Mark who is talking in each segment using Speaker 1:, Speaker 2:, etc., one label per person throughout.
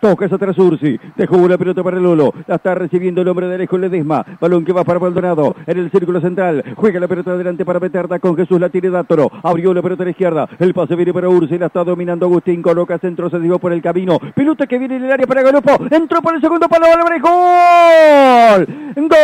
Speaker 1: Toca esa atrás Ursi. Dejó una pelota para Lolo. La está recibiendo el hombre de lejos Ledesma. Balón que va para Maldonado. En el círculo central. Juega la pelota adelante para meterla con Jesús. La tiene Dátoro. Abrió la pelota a la izquierda. El pase viene para Ursi. La está dominando Agustín. Coloca centro. Se dio por el camino. Pelota que viene en el área para Galopo. Entró por el segundo palo. Álvarez. ¡Gol! ¡Gol!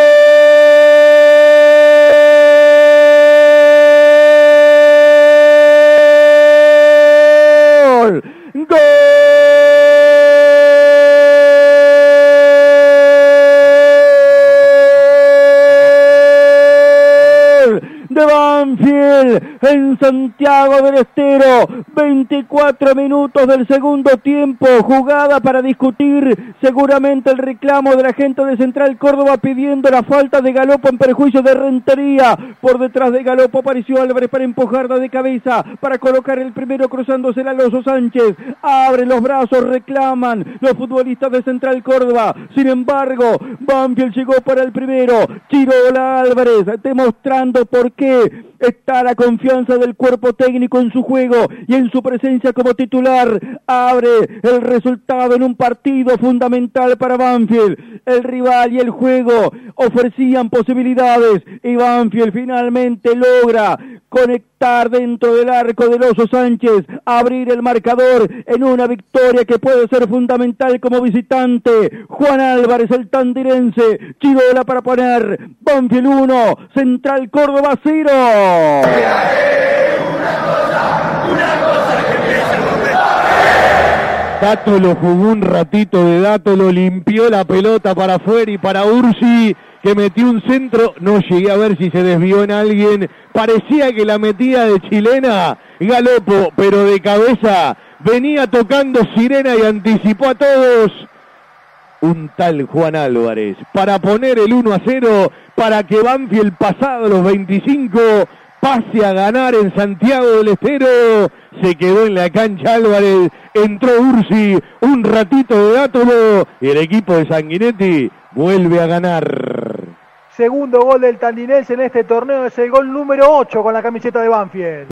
Speaker 1: de Banfield en Santiago del Estero. 24 minutos del segundo tiempo. Jugada para discutir seguramente el reclamo de la gente de Central Córdoba pidiendo la falta de Galopo en perjuicio de Rentería. Por detrás de Galopo apareció Álvarez para empujarla de cabeza, para colocar el primero cruzándose el Alonso Sánchez. Abre los brazos, reclaman los futbolistas de Central Córdoba. Sin embargo, Banfield llegó para el primero. Chirola Álvarez demostrando por qué está la confianza del cuerpo técnico en su juego y en su presencia como titular. Abre el resultado en un partido fundamental para Banfield. El rival y el juego ofrecían posibilidades y Banfield finalmente logra conectar dentro del arco del Oso Sánchez, abrir el marcador en una victoria que puede ser fundamental como visitante. Juan Álvarez, el tandirense, Chirola para poner Banfield 1, Central Córdoba 0.
Speaker 2: Dato lo jugó un ratito de Dato, lo limpió la pelota para afuera y para Ursi que metió un centro, no llegué a ver si se desvió en alguien, parecía que la metía de chilena, Galopo, pero de cabeza, venía tocando sirena y anticipó a todos un tal Juan Álvarez para poner el 1 a 0, para que Banfield pasado los 25 pase a ganar en Santiago del Estero. Se quedó en la cancha Álvarez, entró Ursi, un ratito de dátulo y el equipo de Sanguinetti vuelve a ganar.
Speaker 3: Segundo gol del Tandinense en este torneo es el gol número 8 con la camiseta de Banfield.